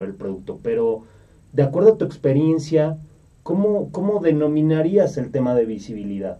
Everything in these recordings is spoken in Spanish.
el producto, pero de acuerdo a tu experiencia, ¿cómo, cómo denominarías el tema de visibilidad?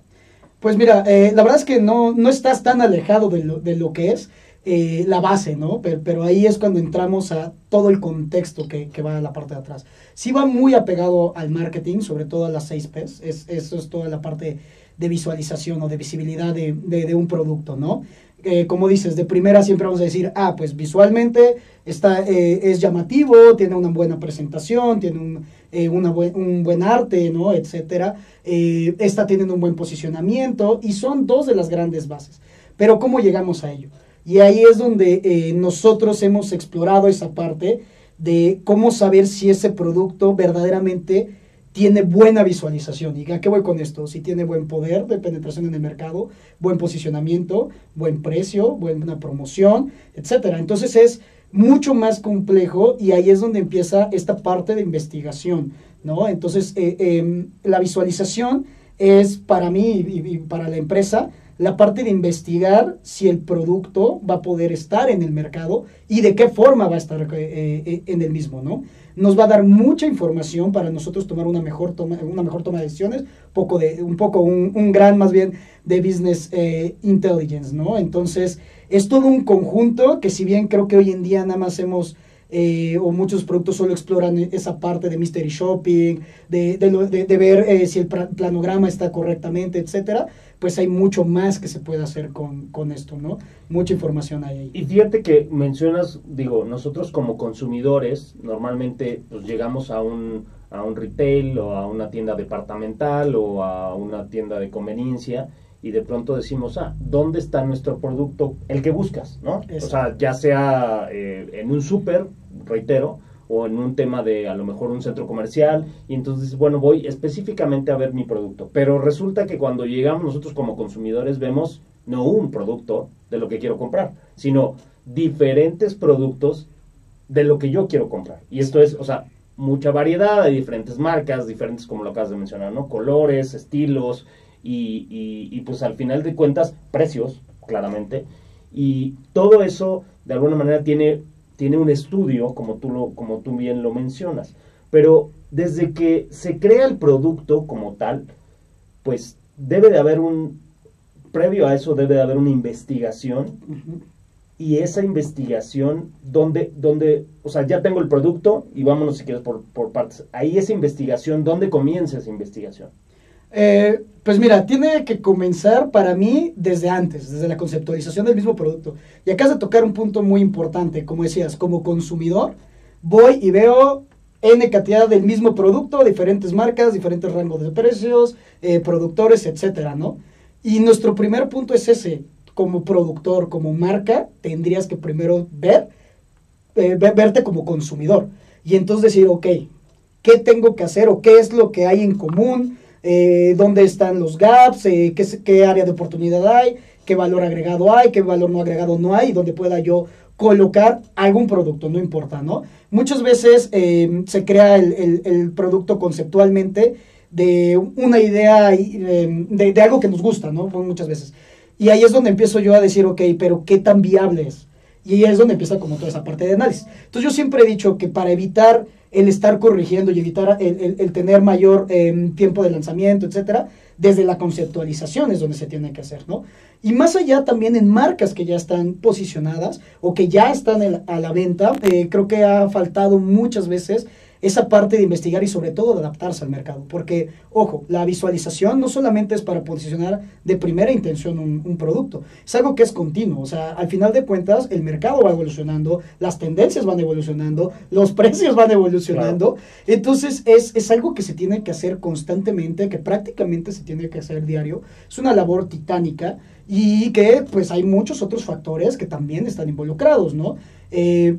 Pues mira, eh, la verdad es que no, no estás tan alejado de lo, de lo que es eh, la base, ¿no? Pero, ahí es cuando entramos a todo el contexto que, que, va a la parte de atrás. Sí va muy apegado al marketing, sobre todo a las 6 Ps, es, eso es toda la parte de visualización o de visibilidad de, de, de un producto, ¿no? Eh, como dices, de primera siempre vamos a decir, ah, pues visualmente está, eh, es llamativo, tiene una buena presentación, tiene un, eh, una un buen arte, ¿no? Etcétera. Eh, está teniendo un buen posicionamiento y son dos de las grandes bases. Pero ¿cómo llegamos a ello? Y ahí es donde nosotros hemos explorado esa parte de cómo saber si ese producto verdaderamente tiene buena visualización. ¿Y a qué voy con esto? Si tiene buen poder de penetración en el mercado, buen posicionamiento, buen precio, buena promoción, etcétera. Entonces es mucho más complejo y ahí es donde empieza esta parte de investigación, ¿no? Entonces eh, eh, la visualización es para mí y, y para la empresa la parte de investigar si el producto va a poder estar en el mercado y de qué forma va a estar eh, eh, en el mismo, ¿no? Nos va a dar mucha información para nosotros tomar una mejor toma, una mejor toma de decisiones, poco de, un poco, un, un gran más bien de business eh, intelligence, ¿no? Entonces, es todo un conjunto que si bien creo que hoy en día nada más hemos... Eh, o muchos productos solo exploran esa parte de mystery shopping, de, de, de, de ver eh, si el planograma está correctamente, etcétera, pues hay mucho más que se puede hacer con, con, esto, ¿no? Mucha información hay ahí. Y fíjate que mencionas, digo, nosotros como consumidores normalmente pues, llegamos a un, a un retail o a una tienda departamental o a una tienda de conveniencia y de pronto decimos, ah, ¿dónde está nuestro producto? El que buscas, ¿no? O sea, ya sea eh, en un súper, reitero, o en un tema de a lo mejor un centro comercial, y entonces, bueno, voy específicamente a ver mi producto. Pero resulta que cuando llegamos nosotros como consumidores vemos no un producto de lo que quiero comprar, sino diferentes productos de lo que yo quiero comprar. Y esto es, o sea, mucha variedad, hay diferentes marcas, diferentes, como lo acabas de mencionar, ¿no? Colores, estilos, y, y, pues al final de cuentas precios, claramente, y todo eso de alguna manera tiene, tiene un estudio, como tú, lo, como tú bien lo mencionas, pero desde que se crea el producto como tal, pues debe de haber un, previo a eso debe de haber una investigación, uh -huh. y esa investigación, donde, donde, o sea, ya tengo el producto, y vámonos si quieres por, por partes, ahí esa investigación, ¿dónde comienza esa investigación? Eh, pues mira, tiene que comenzar para mí desde antes, desde la conceptualización del mismo producto. Y acá de tocar un punto muy importante, como decías, como consumidor, voy y veo N cantidad del mismo producto, diferentes marcas, diferentes rangos de precios, eh, productores, etcétera, ¿no? Y nuestro primer punto es ese, como productor, como marca, tendrías que primero ver, eh, verte como consumidor. Y entonces decir, ok, ¿qué tengo que hacer o qué es lo que hay en común? Eh, dónde están los gaps, eh, qué, qué, área de oportunidad hay, qué valor agregado hay, qué valor no agregado no hay, y dónde pueda yo colocar algún producto, no importa, ¿no? Muchas veces eh, se crea el, el, el, producto conceptualmente de una idea, eh, de, de, algo que nos gusta, ¿no? Muchas veces. Y ahí es donde empiezo yo a decir, ok, pero ¿qué tan viable es? Y ahí es donde empieza como toda esa parte de análisis. Entonces yo siempre he dicho que para evitar el estar corrigiendo y evitar el, el, tener mayor eh, tiempo de lanzamiento, etcétera, desde la conceptualización es donde se tiene que hacer, ¿no? Y más allá también en marcas que ya están posicionadas o que ya están a la venta, eh, creo que ha faltado muchas veces esa parte de investigar y sobre todo de adaptarse al mercado. Porque, ojo, la visualización no solamente es para posicionar de primera intención un, un, producto, es algo que es continuo. O sea, al final de cuentas, el mercado va evolucionando, las tendencias van evolucionando, los precios van evolucionando. Claro. Entonces, es, es algo que se tiene que hacer constantemente, que prácticamente se tiene que hacer diario. Es una labor titánica y que pues hay muchos otros factores que también están involucrados, ¿no? Eh,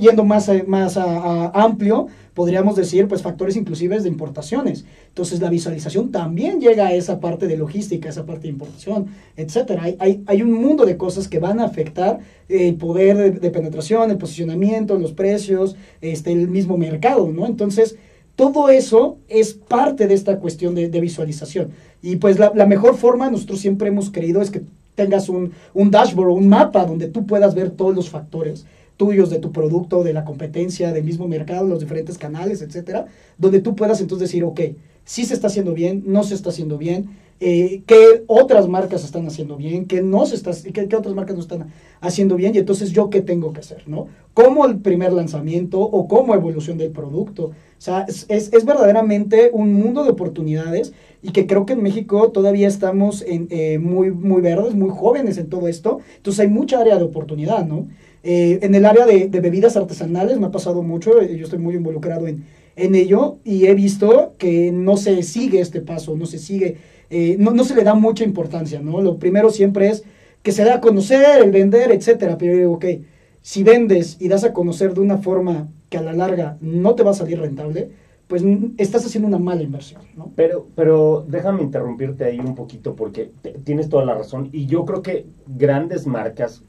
yendo más, más a, a amplio, podríamos decir, pues factores inclusive de importaciones. Entonces la visualización también llega a esa parte de logística, esa parte de importación, etcétera. Hay, hay, hay un mundo de cosas que van a afectar el poder de, de, penetración, el posicionamiento, los precios, este, el mismo mercado, ¿no? Entonces, todo eso es parte de esta cuestión de, visualización. Y pues la, mejor forma, nosotros siempre hemos creído, es que tengas un, un dashboard un mapa donde tú puedas ver todos los factores tuyos de tu producto, de la competencia, del mismo mercado, los diferentes canales, etcétera, donde tú puedas entonces decir, ok, si se está haciendo bien, no se está haciendo bien, eh, qué otras marcas están haciendo bien, qué no se está, qué, otras marcas no están haciendo bien, y entonces yo qué tengo que hacer, ¿no? Como el primer lanzamiento o como evolución del producto. O sea, es, es, verdaderamente un mundo de oportunidades y que creo que en México todavía estamos eh, muy, muy verdes, muy jóvenes en todo esto. Entonces hay mucha área de oportunidad, ¿no? Eh, en el área de, de, bebidas artesanales me ha pasado mucho, yo estoy muy involucrado en, en ello y he visto que no se sigue este paso, no se sigue eh, no, no, se le da mucha importancia, ¿no? Lo primero siempre es que se da a conocer, el vender, etcétera. Pero digo, ok, si vendes y das a conocer de una forma que a la larga no te va a salir rentable, pues estás haciendo una mala inversión, ¿no? Pero, pero déjame interrumpirte ahí un poquito porque tienes toda la razón y yo creo que grandes marcas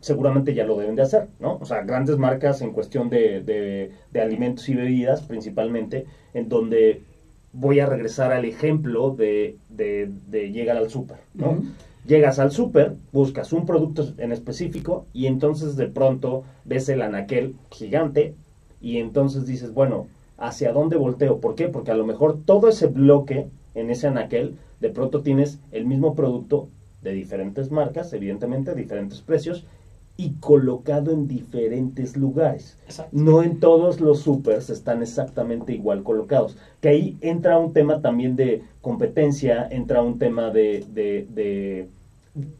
seguramente ya lo deben de hacer, ¿no? O sea, grandes marcas en cuestión de, de, de alimentos y bebidas principalmente, en donde voy a regresar al ejemplo de, de, de llegar al súper, ¿no? Uh -huh. Llegas al súper, buscas un producto en específico y entonces de pronto ves el anaquel gigante y entonces dices, bueno, ¿hacia dónde volteo? ¿Por qué? Porque a lo mejor todo ese bloque en ese anaquel, de pronto tienes el mismo producto de diferentes marcas, evidentemente, diferentes precios, y colocado en diferentes lugares. Exacto. No en todos los supers están exactamente igual colocados. Que ahí entra un tema también de competencia, entra un tema de, de, de,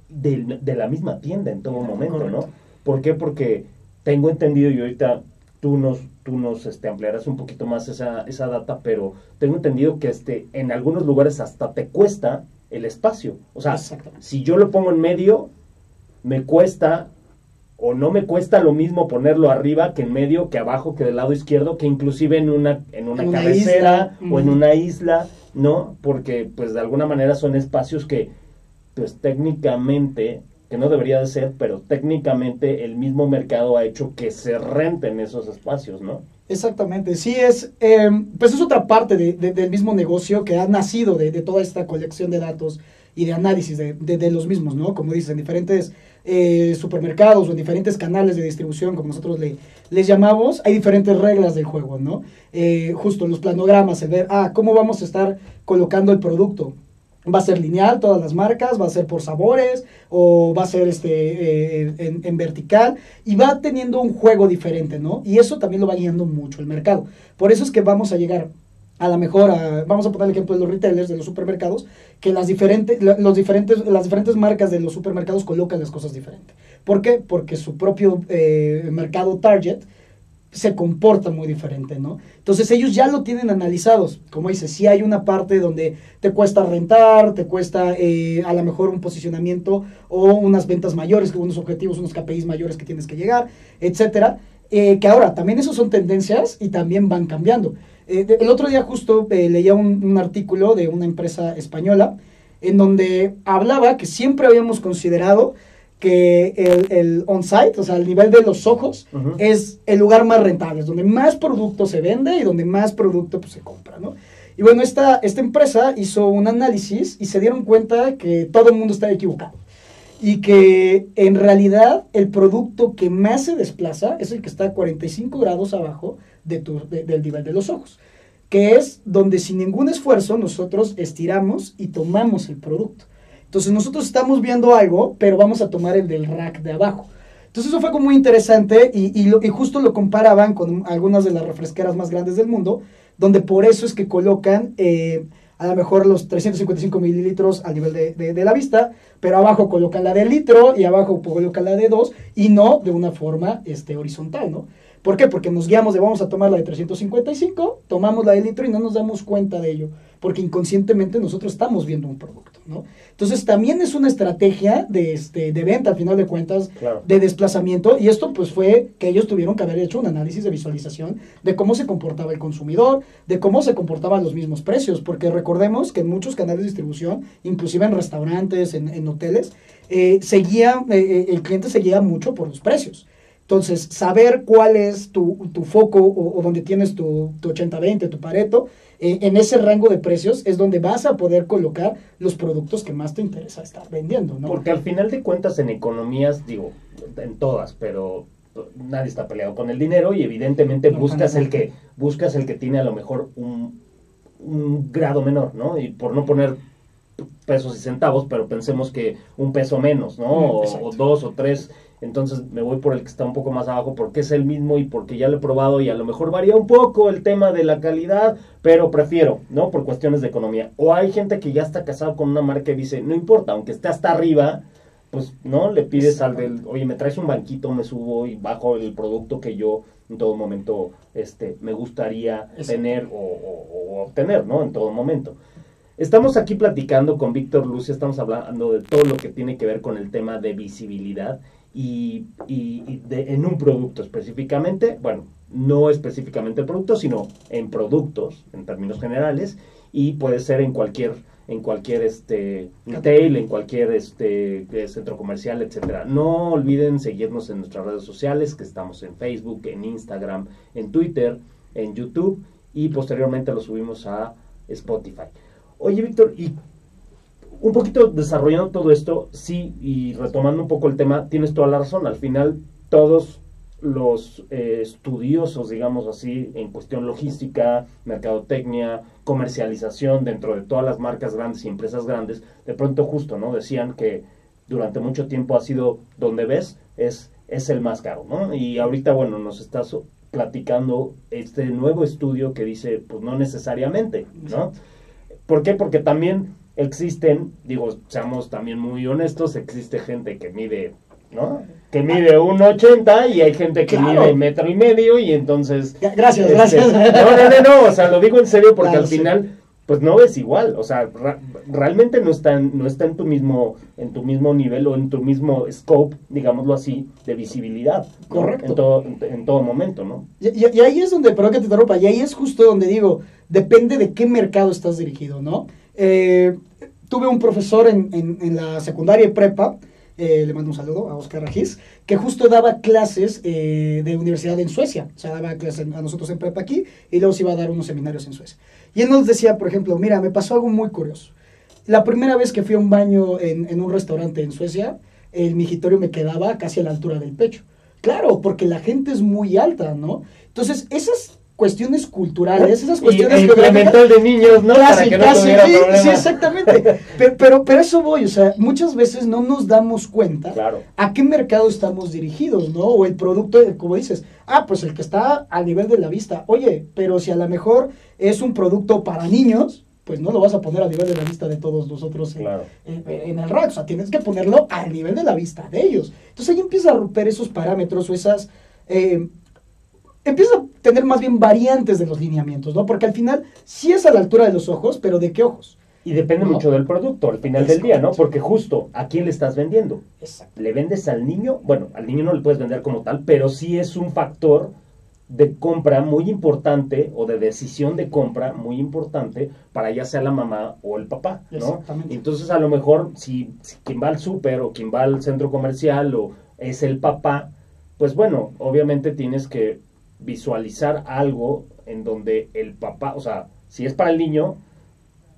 de, de la misma tienda en todo momento, Correcto. ¿no? ¿Por qué? Porque tengo entendido, y ahorita tú nos, tú nos este, ampliarás un poquito más esa, esa data, pero tengo entendido que este, en algunos lugares hasta te cuesta el espacio. O sea, si yo lo pongo en medio, me cuesta o no me cuesta lo mismo ponerlo arriba que en medio, que abajo, que del lado izquierdo, que inclusive en una, en una, una cabecera isla. o en una isla, ¿no? Porque pues de alguna manera son espacios que pues técnicamente, que no debería de ser, pero técnicamente el mismo mercado ha hecho que se renten esos espacios, ¿no? Exactamente, sí es, eh, pues es otra parte de, de, del mismo negocio que ha nacido de, de, toda esta colección de datos y de análisis de, los mismos, ¿no? Como dicen, diferentes eh, supermercados o en diferentes canales de distribución, como nosotros le, les llamamos, hay diferentes reglas del juego, ¿no? Eh, justo los planogramas, el ver, ah, ¿cómo vamos a estar colocando el producto? ¿Va a ser lineal todas las marcas? ¿Va a ser por sabores? ¿O va a ser este, eh, en, vertical? Y va teniendo un juego diferente, ¿no? Y eso también lo va guiando mucho el mercado. Por eso es que vamos a llegar a la mejor, vamos a poner el ejemplo de los retailers, de los supermercados, que las diferentes, los diferentes, las diferentes marcas de los supermercados colocan las cosas diferentes. ¿Por qué? Porque su propio eh, mercado target se comporta muy diferente, ¿no? Entonces ellos ya lo tienen analizados. Como dice, si hay una parte donde te cuesta rentar, te cuesta eh, a lo mejor un posicionamiento o unas ventas mayores, unos objetivos, unos KPIs mayores que tienes que llegar, etcétera. Eh, que ahora también esos son tendencias y también van cambiando. Eh, el otro día justo leía un, artículo de una empresa española en donde hablaba que siempre habíamos considerado que el, el on-site, o sea, el nivel de los ojos, uh -huh. es el lugar más rentable, es donde más producto se vende y donde más producto pues, se compra, ¿no? Y bueno, esta, esta empresa hizo un análisis y se dieron cuenta que todo el mundo estaba equivocado. Y que en realidad el producto que más se desplaza es el que está a 45 grados abajo de tu, de, del nivel de los ojos, que es donde sin ningún esfuerzo nosotros estiramos y tomamos el producto. Entonces nosotros estamos viendo algo, pero vamos a tomar el del rack de abajo. Entonces eso fue como muy interesante y, justo lo comparaban con algunas de las refresqueras más grandes del mundo, donde por eso es que colocan eh, a lo mejor los 355 mililitros al nivel de, la vista, pero abajo colocan la de litro y abajo colocan la de 2 y no de una forma este, horizontal, ¿no? ¿Por qué? Porque nos guiamos de vamos a tomar la de 355, tomamos la de litro y no nos damos cuenta de ello, porque inconscientemente nosotros estamos viendo un producto, ¿no? Entonces también es una estrategia de, este, de venta, al final de cuentas, claro. de desplazamiento, y esto pues fue que ellos tuvieron que haber hecho un análisis de visualización de cómo se comportaba el consumidor, de cómo se comportaban los mismos precios, porque recordemos que en muchos canales de distribución, inclusive en restaurantes, en, en hoteles, eh, seguía, eh, el cliente seguía mucho por los precios. Entonces, saber cuál es tu, tu foco o, o, donde tienes tu, tu 80-20, tu pareto, eh, en ese rango de precios es donde vas a poder colocar los productos que más te interesa estar vendiendo, ¿no? Porque al final de cuentas en economías, digo, en todas, pero nadie está peleado con el dinero y evidentemente No, buscas el que buscas el que tiene a lo mejor un, un grado menor, ¿no? Y por no poner pesos y centavos, pero pensemos que un peso menos, ¿no? Mm, o dos o tres. Entonces me voy por el que está un poco más abajo porque es el mismo y porque ya lo he probado y a lo mejor varía un poco el tema de la calidad, pero prefiero, ¿no? Por cuestiones de economía. O hay gente que ya está casado con una marca y dice, no importa, aunque esté hasta arriba, pues, ¿no? Le pides al del, oye, me traes un banquito, me subo y bajo el producto que yo en todo momento este, me gustaría Exacto. tener o, o- o obtener, ¿no? En todo momento. Estamos aquí platicando con Víctor Lucia, estamos hablando de todo lo que tiene que ver con el tema de visibilidad y, y- de- en un producto específicamente, bueno, no específicamente producto, sino en productos, en términos generales, y puede ser en cualquier en cualquier este retail, en cualquier este eh, centro comercial, etcétera. No olviden seguirnos en nuestras redes sociales, que estamos en Facebook, en Instagram, en Twitter, en YouTube y posteriormente lo subimos a Spotify. Oye, Víctor, y un poquito desarrollando todo esto, sí, y retomando un poco el tema, tienes toda la razón. Al final, todos los eh, estudiosos, digamos así, en cuestión logística, mercadotecnia, comercialización dentro de todas las marcas grandes y empresas grandes, de pronto justo, ¿no? Decían que durante mucho tiempo ha sido donde ves, es, es el más caro, ¿no? Y ahorita, bueno, nos estás platicando este nuevo estudio que dice, pues no necesariamente, ¿no? ¿Por qué? Porque también existen, digo, seamos también muy honestos, existe gente que mide, ¿no? Que mide 1,80 y hay gente que Claro. mide metro y medio y entonces... Gra- Gracias, este, gracias. no, no, no, no, o sea, lo digo en serio porque Claro, al sí. final, pues no ves igual, o sea, ra- realmente no está, en, no está en tu mismo, en tu mismo nivel o en tu mismo scope, digámoslo así, de visibilidad. Correcto. En todo, en, en todo momento, ¿no? Y, y- y ahí es donde, perdón que te interrumpa, y ahí es justo donde digo, depende de qué mercado estás dirigido, ¿no? Eh, tuve un profesor en, en- la secundaria y prepa, eh, le mando un saludo a Oscar Rajiz, que justo daba clases eh, de universidad en Suecia, o sea, daba clases a nosotros en prepa aquí, y luego se iba a dar unos seminarios en Suecia. Y él nos decía, por ejemplo, mira, me pasó algo muy curioso. La primera vez que fui a un baño en, en un restaurante en Suecia, el migitorio me quedaba casi a la altura del pecho. Claro, porque la gente es muy alta, ¿no? Entonces, esas cuestiones culturales, esas Y, cuestiones geográficas- el de niños, ¿no? Para Casi, que sí, exactamente. Pero, pero, pero eso voy, o sea, muchas veces no nos damos cuenta Claro. a qué mercado estamos dirigidos, ¿no? O el producto, como dices, ah, pues el que está a nivel de la vista. Oye, pero si a lo mejor es un producto para niños, pues no lo vas a poner a nivel de la vista de todos nosotros en, Claro. en- en el rack. O sea, tienes que ponerlo al nivel de la vista de ellos. Entonces ahí empieza a romper esos parámetros o esas... eh, empieza a tener más bien variantes de los lineamientos, ¿no? Porque al final sí es a la altura de los ojos, pero ¿de qué ojos? Y depende ¿No? mucho del producto al final del día, ¿no? Porque justo, ¿a quién le estás vendiendo? Exacto. ¿Le vendes al niño? Bueno, al niño no le puedes vender como tal, pero sí es un factor de compra muy importante o de decisión de compra muy importante para ya sea la mamá o el papá, ¿no? Exactamente. Entonces a lo mejor si, si quien va al súper o quien va al centro comercial o es el papá, pues bueno, obviamente tienes que visualizar algo en donde el papá, o sea, si es para el niño,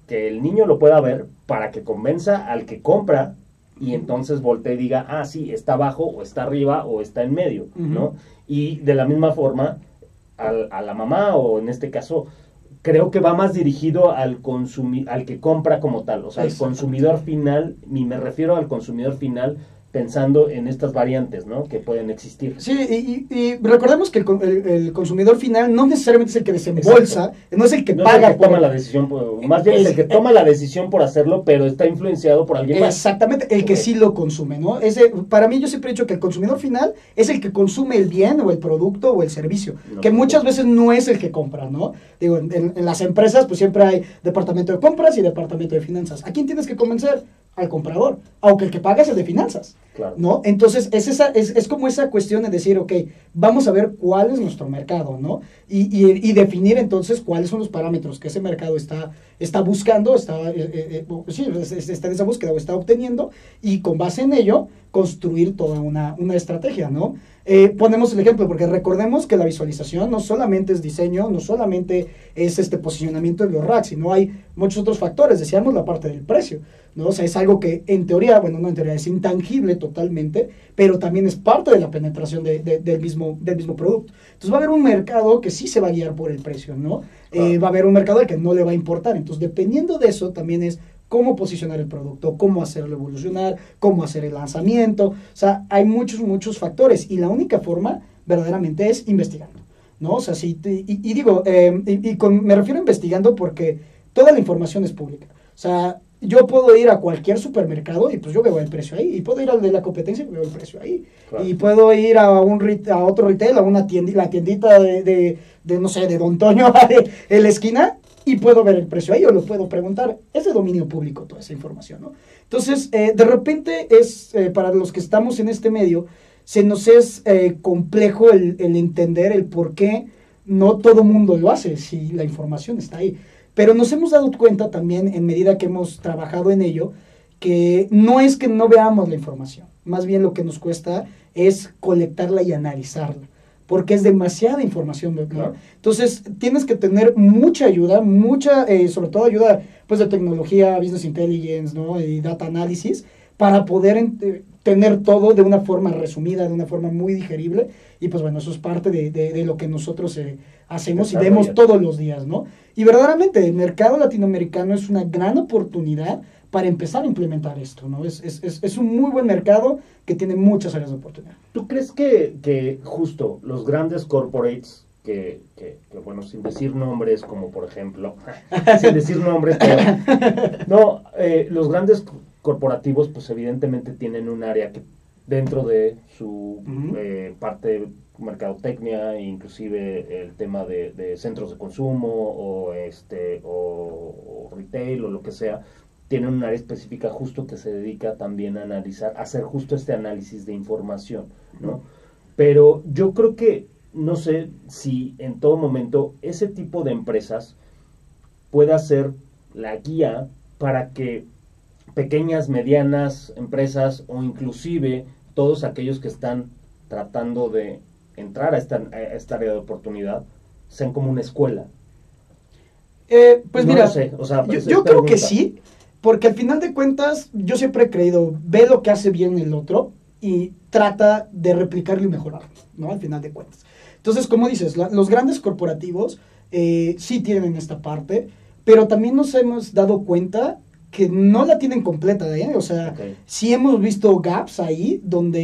que el niño lo pueda ver para que convenza al que compra y entonces voltee y diga, ah, sí, está abajo o está arriba o está en medio, ¿no? Y de la misma forma, al- a la mamá o en este caso, creo que va más dirigido al consumi al que compra como tal, o sea, Exactamente. consumidor final, y me refiero al consumidor final pensando en estas variantes, ¿no? Que pueden existir. Sí, y, y- recordemos que el, el- el consumidor final no necesariamente es el que desembolsa, no es el que no es paga el que por- toma la decisión, por- más bien es el que Es- toma la decisión por hacerlo, pero está influenciado por alguien más. Exactamente, el que sí lo consume, ¿no? Ese, para mí yo siempre he dicho que el consumidor final es el que consume el bien o el producto o el servicio, No, que no. muchas veces no es el que compra, ¿no? Digo, en, en- en las empresas pues siempre hay departamento de compras y departamento de finanzas. ¿A quién tienes que convencer? Al comprador, aunque el que paga es el de finanzas. Claro. ¿no? Entonces, es, esa, es, es como esa cuestión de decir, ok, vamos a ver cuál es nuestro mercado, ¿no? Y, y- y definir entonces cuáles son los parámetros que ese mercado está, está buscando, está, eh, eh, eh, sí, es- es- está en esa búsqueda o está obteniendo, y con base en ello, construir toda una, una estrategia, ¿no? Eh, ponemos el ejemplo, porque recordemos que la visualización no solamente es diseño, no solamente es este posicionamiento de los racks, sino hay muchos otros factores. Decíamos la parte del precio, ¿no? O sea, es algo que en teoría, bueno, no en teoría, es intangible totalmente, pero también es parte de la penetración de- de- del, mismo, del mismo producto. Entonces va a haber un mercado que sí se va a guiar por el precio, ¿no? Eh, va a haber un mercado al que no le va a importar. Entonces, dependiendo de eso, también es cómo posicionar el producto, cómo hacerlo evolucionar, cómo hacer el lanzamiento. O sea, hay muchos, muchos factores y la única forma verdaderamente es investigando, ¿no? O sea, si te- y, y digo, eh, y, y con- me refiero a investigando porque toda la información es pública. O sea, yo puedo ir a cualquier supermercado y pues yo veo el precio ahí. Y puedo ir al de la competencia y veo el precio ahí. Claro. Y puedo ir a un a otro retail, a una tienda, la tiendita de, de, de, no sé, de Don Toño en la esquina y puedo ver el precio ahí o lo puedo preguntar. Es de dominio público toda esa información, ¿no? Entonces, eh, de repente es, eh, para los que estamos en este medio, se nos es eh, complejo el, el entender el por qué no todo mundo lo hace si la información está ahí. Pero nos hemos dado cuenta también, en medida que hemos trabajado en ello, que no es que no veamos la información, más bien lo que nos cuesta es colectarla y analizarla, porque es demasiada información, ¿no? Claro. Entonces, tienes que tener mucha ayuda, mucha, eh, sobre todo ayuda pues de tecnología, business intelligence, ¿no? Y data analysis, para poder eh, tener todo de una forma resumida, de una forma muy digerible, y pues bueno, eso es parte de, de- de lo que nosotros eh, hacemos y vemos todos los días, ¿no? Y verdaderamente, el mercado latinoamericano es una gran oportunidad para empezar a implementar esto, ¿no? Es, es, es, es un muy buen mercado que tiene muchas áreas de oportunidad. ¿Tú crees que, que justo los grandes corporates, que, que, que, bueno, sin decir nombres, como por ejemplo, sin decir nombres, pero, no, eh, los grandes corporativos, pues evidentemente tienen un área que dentro de su eh, parte de mercadotecnia, inclusive el tema de, de centros de consumo o este o, o retail o lo que sea, tienen un área específica justo que se dedica también a analizar, a hacer justo este análisis de información, ¿no? Pero yo creo que, no sé si en todo momento ese tipo de empresas pueda ser la guía para que pequeñas, medianas empresas o inclusive todos aquellos que están tratando de entrar a esta, a esta área de oportunidad sean como una escuela. Eh, pues No mira, sé, o sea, yo, creo que sí, porque al final de cuentas yo siempre he creído, ve lo que hace bien el otro y trata de replicarlo y mejorarlo, ¿no? Al final de cuentas. Entonces, como dices, la- los grandes corporativos eh, sí tienen esta parte, pero también nos hemos dado cuenta que no la tienen completa, ¿eh? O sea, sí hemos visto gaps ahí donde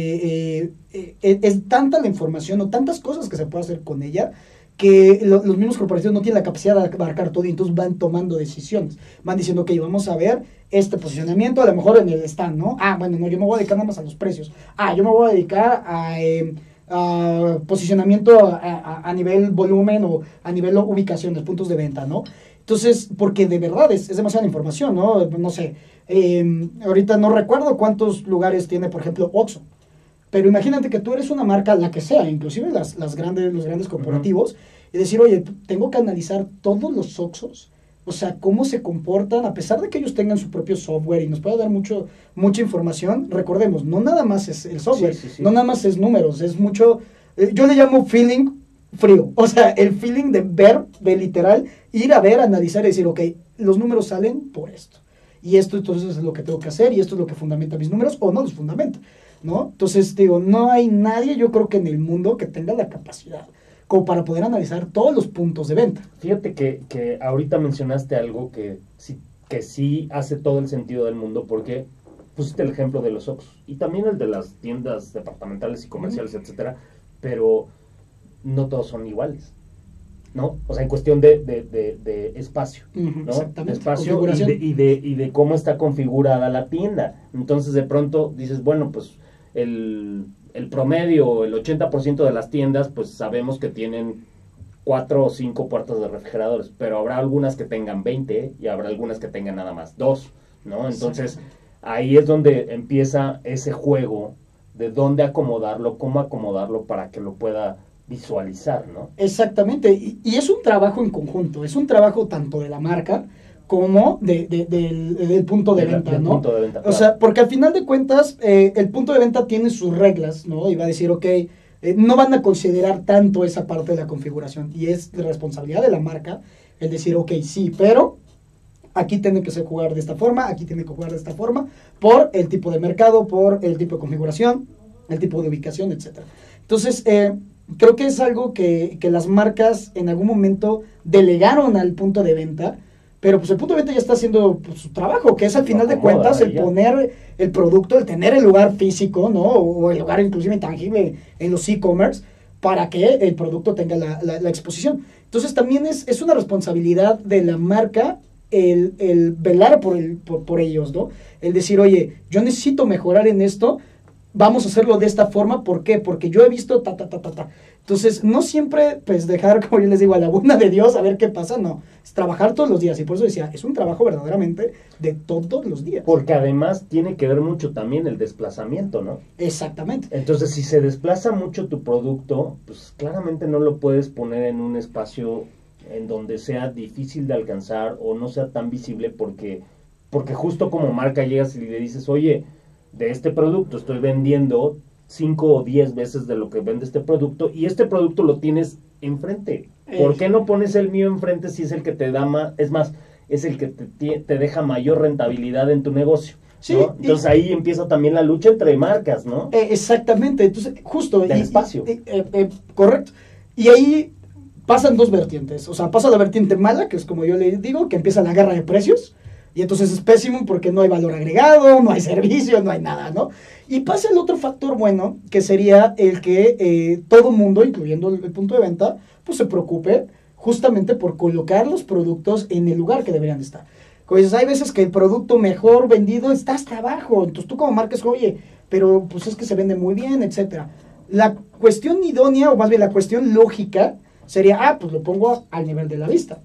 eh, eh, es tanta la información o tantas cosas que se puede hacer con ella que lo- los mismos corporativos no tienen la capacidad de abarcar todo y entonces van tomando decisiones. Van diciendo, ok, vamos a ver este posicionamiento, a lo mejor en el stand, ¿no? Ah, bueno, no, yo me voy a dedicar nada más a los precios. Ah, yo me voy a dedicar a, eh, a posicionamiento a, a- a nivel volumen o a nivel ubicación, de puntos de venta, ¿no? Entonces, porque de verdad es, es demasiada información, ¿no? No sé, eh, ahorita no recuerdo cuántos lugares tiene, por ejemplo, Oxxo. Pero imagínate que tú eres una marca, la que sea, inclusive las, las grandes, los grandes corporativos, y decir, oye, tengo que analizar todos los Oxxos, o sea, cómo se comportan, a pesar de que ellos tengan su propio software y nos pueda dar mucho, mucha información, recordemos, no nada más es el software, Sí, sí, sí. no nada más es números, es mucho, eh, yo le llamo feeling frío, o sea, el feeling de ver, de literal, ir a ver, analizar y decir, ok, los números salen por esto. Y esto entonces es lo que tengo que hacer y esto es lo que fundamenta mis números o no los fundamenta, ¿no? Entonces, digo, no hay nadie, yo creo que en el mundo que tenga la capacidad como para poder analizar todos los puntos de venta. Fíjate que, que ahorita mencionaste algo que sí, que sí hace todo el sentido del mundo porque pusiste el ejemplo de los Oxxos y también el de las tiendas departamentales y comerciales, etcétera, pero no todos son iguales, ¿no? O sea, en cuestión de, de, de- de espacio, ¿no? exactamente, espacio y y, de, y de cómo está configurada la tienda. Entonces, de pronto dices, bueno, pues el, el promedio, el 80% de las tiendas, pues sabemos que tienen cuatro o cinco puertas de refrigeradores, pero habrá algunas que tengan 20 y habrá algunas que tengan nada más dos, ¿no? Entonces, ahí es donde empieza ese juego de dónde acomodarlo, cómo acomodarlo para que lo pueda visualizar, ¿no? Exactamente, y, y es un trabajo en conjunto, es un trabajo tanto de la marca como de, de- del, del punto de venta, ¿no? punto de venta, O sea, porque al final de cuentas, eh, el punto de venta tiene sus reglas, ¿no? Y va a decir, ok, eh, no van a considerar tanto esa parte de la configuración y es de responsabilidad de la marca el decir, ok, sí, pero aquí tiene que ser jugar de esta forma, aquí tiene que jugar de esta forma, por el tipo de mercado, por el tipo de configuración, el tipo de ubicación, etc. Entonces, eh, creo que es algo que, que, las marcas en algún momento delegaron al punto de venta, pero pues el punto de venta ya está haciendo pues, su trabajo, que es al final de cuentas el poner el producto, el tener el lugar físico, ¿no? O el lugar inclusive intangible en los e-commerce para que el producto tenga la, la, exposición. Entonces también es, es, una responsabilidad de la marca el, el velar por, el, por, por ellos, ¿no? El decir, oye, yo necesito mejorar en esto, vamos a hacerlo de esta forma, ¿por qué? Porque yo he visto ta, ta, ta, ta, ta. Entonces, no siempre, pues, dejar, como yo les digo, a la bunda de Dios a ver qué pasa, no. Es trabajar todos los días. Y por eso decía, es un trabajo verdaderamente de todos los días. Porque además tiene que ver mucho también el desplazamiento, ¿no? Exactamente. Entonces, si se desplaza mucho tu producto, pues claramente no lo puedes poner en un espacio en donde sea difícil de alcanzar o no sea tan visible porque, porque justo como marca llegas y le dices, oye, de este producto estoy vendiendo 5 o 10 veces de lo que vende este producto y este producto lo tienes enfrente. ¿Por qué no pones el mío enfrente si es el que te da más, es más, es el que te, te deja mayor rentabilidad en tu negocio? Sí, Entonces ahí empieza también la lucha entre marcas, ¿no? Eh, exactamente, entonces justo. Del espacio. Eh, eh, correcto. Y ahí pasan dos vertientes. O sea, pasa la vertiente mala, que es como yo le digo, que empieza la guerra de precios. Y entonces es pésimo porque no hay valor agregado, no hay servicio, no hay nada, ¿no? Y pasa el otro factor bueno, que sería el que eh, todo mundo, incluyendo el, punto de venta, pues se preocupe justamente por colocar los productos en el lugar que deberían estar. Pues hay veces que el producto mejor vendido está hasta abajo. Entonces tú como marcas, oye, pero pues es que se vende muy bien, etcétera. La cuestión idónea, o más bien la cuestión lógica, sería, ah, pues lo pongo al nivel de la vista.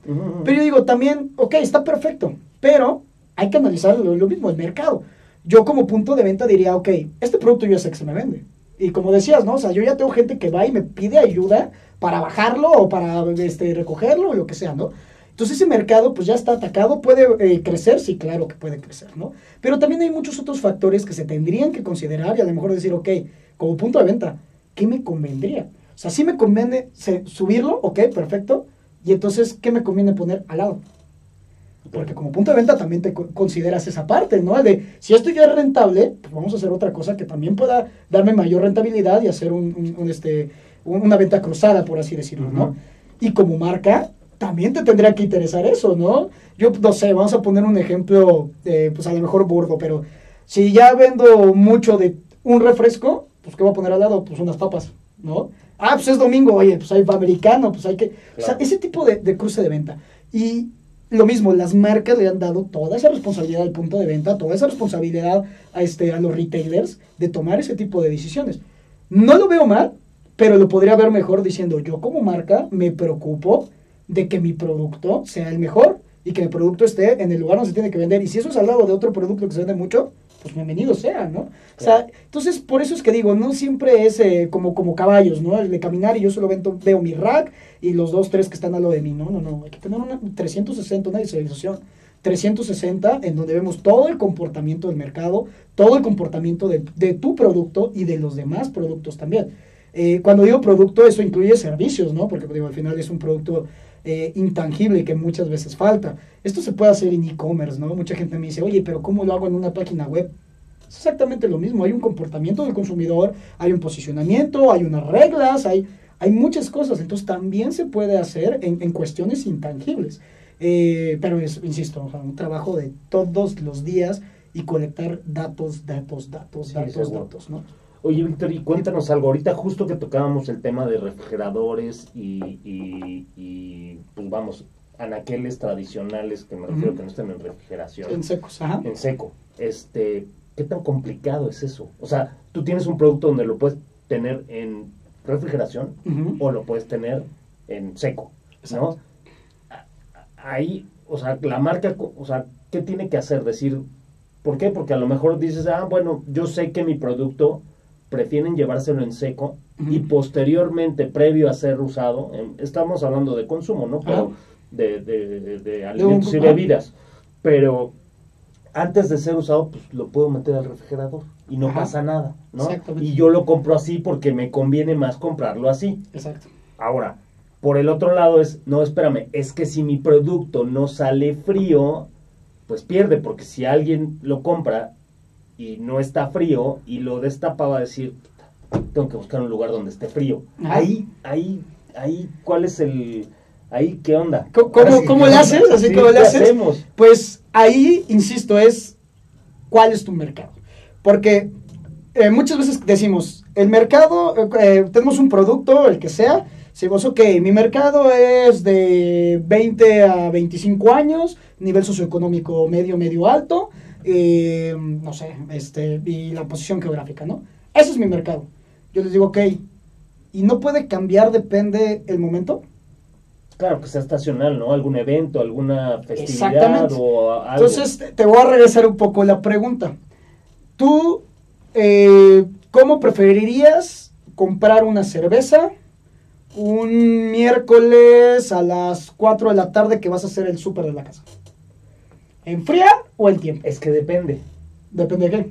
Pero yo digo también, ok, está perfecto, pero hay que analizar lo, mismo, el mercado. Yo como punto de venta diría, ok, este producto yo sé que se me vende. Y como decías, ¿no? O sea, yo ya tengo gente que va y me pide ayuda para bajarlo o para este, recogerlo o lo que sea, ¿no? Entonces ese mercado pues ya está atacado, puede eh, crecer, sí, claro que puede crecer, ¿no? Pero también hay muchos otros factores que se tendrían que considerar y a lo mejor decir, ok, como punto de venta, ¿qué me convendría? O sea, sí me conviene subirlo, ok, perfecto. Y entonces, ¿qué me conviene poner al lado? Porque como punto de venta también te consideras esa parte, ¿no? De si esto ya es rentable, pues vamos a hacer otra cosa que también pueda darme mayor rentabilidad y hacer un, este, una venta cruzada, por así decirlo, ¿no? Y como marca, también te tendría que interesar eso, ¿no? Yo no sé, vamos a poner un ejemplo, eh, pues a lo mejor burdo, pero si ya vendo mucho de un refresco, pues ¿qué voy a poner al lado? Pues unas papas, ¿no? Ah, pues es domingo, oye, pues hay americano, pues hay que... O sea, ese tipo de, de, cruce de venta. Y lo mismo, las marcas le han dado toda esa responsabilidad al punto de venta, toda esa responsabilidad a, este, a los retailers de tomar ese tipo de decisiones. No lo veo mal, pero lo podría ver mejor diciendo, yo como marca me preocupo de que mi producto sea el mejor y que mi producto esté en el lugar donde se tiene que vender. Y si eso es al lado de otro producto que se vende mucho, pues bienvenido sea, ¿no? O sea, entonces por eso es que digo, no siempre es eh, como, como caballos, ¿no? El de caminar y yo solo veo, veo mi rack y los dos, tres que están al lado de mí, no, no, no, hay que tener una 360, una visualización 360 en donde vemos todo el comportamiento del mercado, todo el comportamiento de, de tu producto y de los demás productos también. Eh, cuando digo producto, eso incluye servicios, ¿no? Porque digo, al final es un producto eh, intangible que muchas veces falta. Esto se puede hacer en e-commerce, ¿no? Mucha gente me dice, oye, pero ¿cómo lo hago en una página web? Es exactamente lo mismo. Hay un comportamiento del consumidor, hay un posicionamiento, hay unas reglas, hay, hay muchas cosas. Entonces también se puede hacer en, en cuestiones intangibles. Eh, pero es, insisto, un trabajo de todos los días y colectar datos, datos, datos, datos, datos, ¿no? Oye, Víctor, y cuéntanos algo. Ahorita justo que tocábamos el tema de refrigeradores y, y, pues vamos, anaqueles tradicionales, que me refiero que no estén en refrigeración. En secos, ajá. En seco. Este, ¿qué tan complicado es eso? O sea, tú tienes un producto donde lo puedes tener en refrigeración o lo puedes tener en seco, ¿no? Ahí, o sea, la marca, o sea, ¿qué tiene que hacer? Decir, ¿por qué? Porque a lo mejor dices, ah, bueno, yo sé que mi producto prefieren llevárselo en seco y posteriormente, previo a ser usado, estamos hablando de consumo, ¿no? Pero de, de, alimentos y bebidas. Pero antes de ser usado, pues lo puedo meter al refrigerador y no Ajá. pasa nada, ¿no? Exactamente. Y yo lo compro así porque me conviene más comprarlo así. Exacto. Ahora, por el otro lado es, no, espérame, es que si mi producto no sale frío, pues pierde, porque si alguien lo compra y no está frío y lo destapa va a decir, tengo que buscar un lugar donde esté frío. Ajá. Ahí, ahí, ahí, ¿cuál es el, ahí, qué onda? ¿Cómo- cómo- sí, cómo ¿qué le haces? Así Sí, como le ¿qué haces. hacemos? Pues ahí, insisto, es cuál es tu mercado. Porque eh, muchas veces decimos, el mercado, eh, eh, tenemos un producto, el que sea, decimos, ok, mi mercado es de 20 a 25 años, nivel socioeconómico medio, medio alto, eh, no sé, este, y la posición geográfica, ¿no? Ese es mi mercado. Yo les digo, ok, ¿y no puede cambiar, depende el momento? Claro, que sea estacional, ¿no? Algún evento, alguna festividad Exactamente. o algo. Entonces, te- te voy a regresar un poco la pregunta. ¿Tú eh, cómo preferirías comprar una cerveza un miércoles a las 4 de la tarde que vas a hacer el súper de la casa? ¿En fría o en tiempo? es que depende. Depende de qué.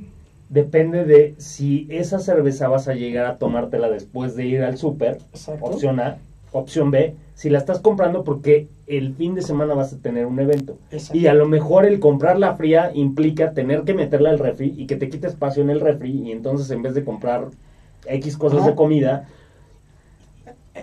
Depende de si esa cerveza vas a llegar a tomártela después de ir al súper, Exacto. opción A. Opción B, si la estás comprando porque el fin de semana vas a tener un evento. Exacto. Y a lo mejor el comprarla fría implica tener que meterla al refri y que te quite espacio en el refri y entonces en vez de comprar X cosas Ajá. de comida,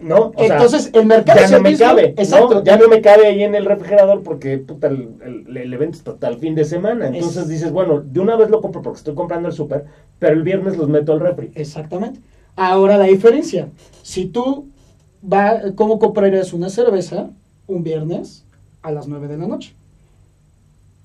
¿no? O sea, Entonces, el mercado ya es no me cabe, Exacto. ¿no? ya no me cabe ahí en el refrigerador porque puta, el, el- el evento está hasta el fin de semana. Entonces Es- dices, bueno, de una vez lo compro porque estoy comprando el súper, pero el viernes los meto al refri. Exactamente. Ahora la diferencia. Si tú va, ¿cómo comprarías una cerveza un viernes a las 9 de la noche?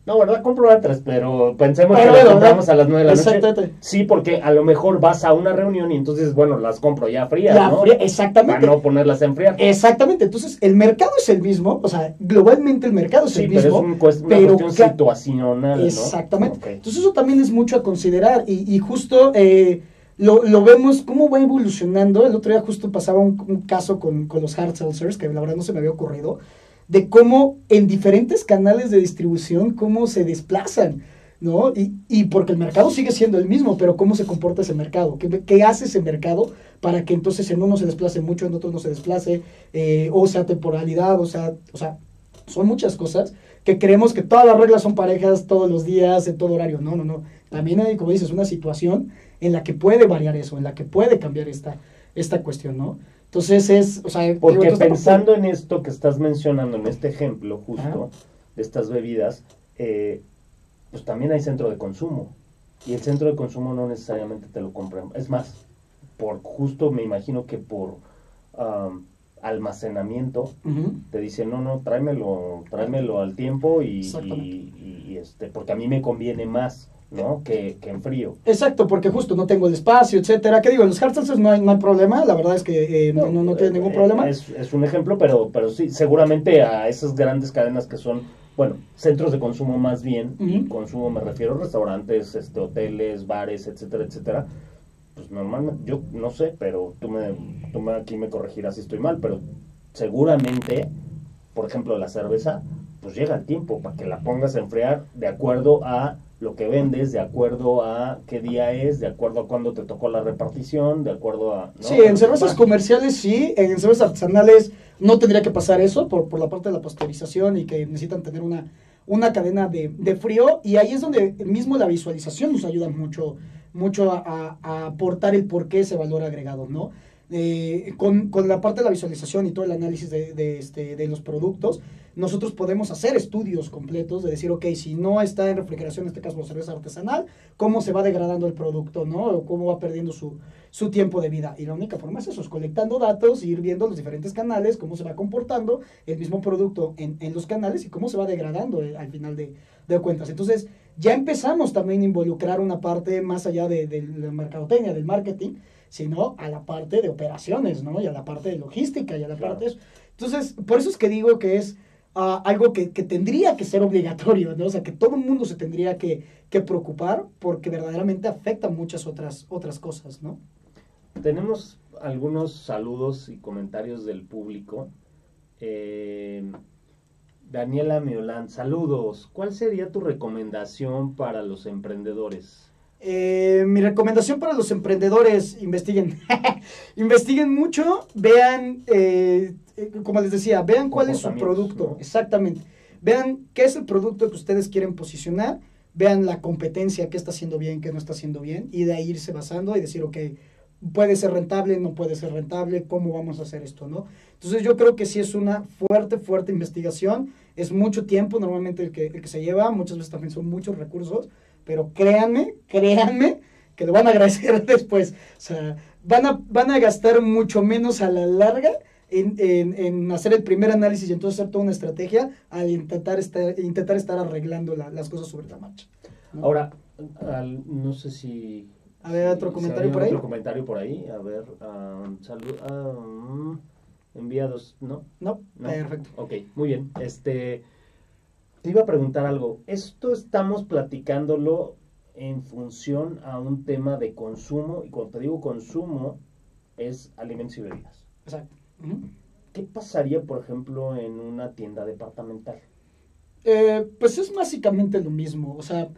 No, ¿verdad? Compro a tres, pero pensemos Pero que las compramos a las nueve de la noche. Exactamente. Sí, porque a lo mejor vas a una reunión y entonces, bueno, las compro ya frías, ¿no? fría- Para exactamente. no ponerlas a enfriar. Exactamente. Entonces, el mercado es el mismo. O sea, globalmente el mercado es sí, el pero es un cuest- una pero cuestión situacional, ¿no? Exactamente. Entonces, eso también es mucho a considerar. Y, y justo eh, lo, lo vemos cómo va evolucionando. El otro día justo pasaba un, un caso con, con los hard seltzers, que la verdad no se me había ocurrido, de cómo en diferentes canales de distribución, cómo se desplazan. ¿No? Y, y porque el mercado sigue siendo el mismo, pero ¿cómo se comporta ese mercado? ¿Qué, qué hace ese mercado para que entonces en uno se desplace mucho, en otro no se desplace? eh, o sea, temporalidad, o sea, o sea, son muchas cosas que creemos que todas las reglas son parejas todos los días, en todo horario. No, no, no. También hay, como dices, una situación en la que puede variar eso, en la que puede cambiar esta, esta cuestión, ¿no? Entonces es, o sea, Porque pensando en esto que estás mencionando, en este ejemplo justo de estas bebidas, eh, pues también hay centro de consumo. Y el centro de consumo no necesariamente te lo compran. Es más, por justo me imagino que por am, almacenamiento, te dicen, no, no, tráemelo, tráemelo al tiempo y- y, este, porque a mí me conviene más, ¿no? Que, que en frío. Exacto, porque justo no tengo el espacio, etcétera. ¿Qué digo? En los hard seltzers no hay, no hay problema, la verdad es que eh, no, no, no tiene ningún eh, problema. Es, es un ejemplo, pero, pero sí, seguramente a esas grandes cadenas que son, bueno, centros de consumo más bien, y consumo me refiero a restaurantes, este, hoteles, bares, etcétera, etcétera. Pues normalmente, yo no sé, pero tú me, tú me aquí me corregirás si estoy mal, pero seguramente, por ejemplo, la cerveza, pues llega el tiempo para que la pongas a enfriar de acuerdo a lo que vendes, de acuerdo a qué día es, de acuerdo a cuándo te tocó la repartición, de acuerdo a... Sí, en cervezas comerciales sí, en cervezas artesanales no tendría que pasar eso por, por la parte de la pasteurización y que necesitan tener una, una cadena de, de frío y ahí es donde mismo la visualización nos ayuda mucho, mucho a, a- a aportar el por qué ese valor agregado, ¿no? Eh, con, con la parte de la visualización y todo el análisis de, de, este, de los productos, nosotros podemos hacer estudios completos de decir, ok, si no está en refrigeración, en este caso la cerveza artesanal, cómo se va degradando el producto, ¿no? O cómo va perdiendo su, su tiempo de vida. Y la única forma es eso, es colectando datos, ir viendo los diferentes canales, cómo se va comportando el mismo producto en, en los canales y cómo se va degradando eh, al final de, de cuentas. Entonces, ya empezamos también a involucrar una parte más allá de, de la mercadotecnia, del marketing, sino a la parte de operaciones, ¿no? Y a la parte de logística y a la Claro. parte de eso. Entonces, por eso es que digo que es algo que, que tendría que ser obligatorio, ¿no? O sea, que todo el mundo se tendría que, que preocupar porque verdaderamente afecta muchas otras, otras cosas, ¿no? Tenemos algunos saludos y comentarios del público. Eh, Daniela Miolán, saludos. ¿Cuál sería tu recomendación para los emprendedores? Eh, mi recomendación para los emprendedores, investiguen. investiguen mucho, vean, eh, eh, como les decía, vean cuál es su producto. ¿no? Exactamente. Vean qué es el producto que ustedes quieren posicionar, vean la competencia, qué está haciendo bien, qué no está haciendo bien, y de ahí irse basando y decir, ok, puede ser rentable, no puede ser rentable, cómo vamos a hacer esto, ¿no? Entonces yo creo que sí es una fuerte, fuerte investigación, es mucho tiempo normalmente el que, el que se lleva, muchas veces también son muchos recursos, pero créanme, créanme que lo van a agradecer después. O sea, van a, van a gastar mucho menos a la larga en, en, en hacer el primer análisis y entonces hacer toda una estrategia al intentar estar, intentar estar arreglando la- las cosas sobre la marcha. ¿no? Ahora, al- no sé si... A ver, otro comentario por ahí. Otro comentario por ahí. A ver, ah, salud. mm, enviados, ¿no? No, No. perfecto. Ok, muy bien. Este, te iba a preguntar algo. Esto estamos platicándolo en función a un tema de consumo, y cuando te digo consumo, es alimentos y bebidas. Exacto. ¿Qué pasaría, por ejemplo, en una tienda departamental? Eh, pues es básicamente lo mismo. O sea,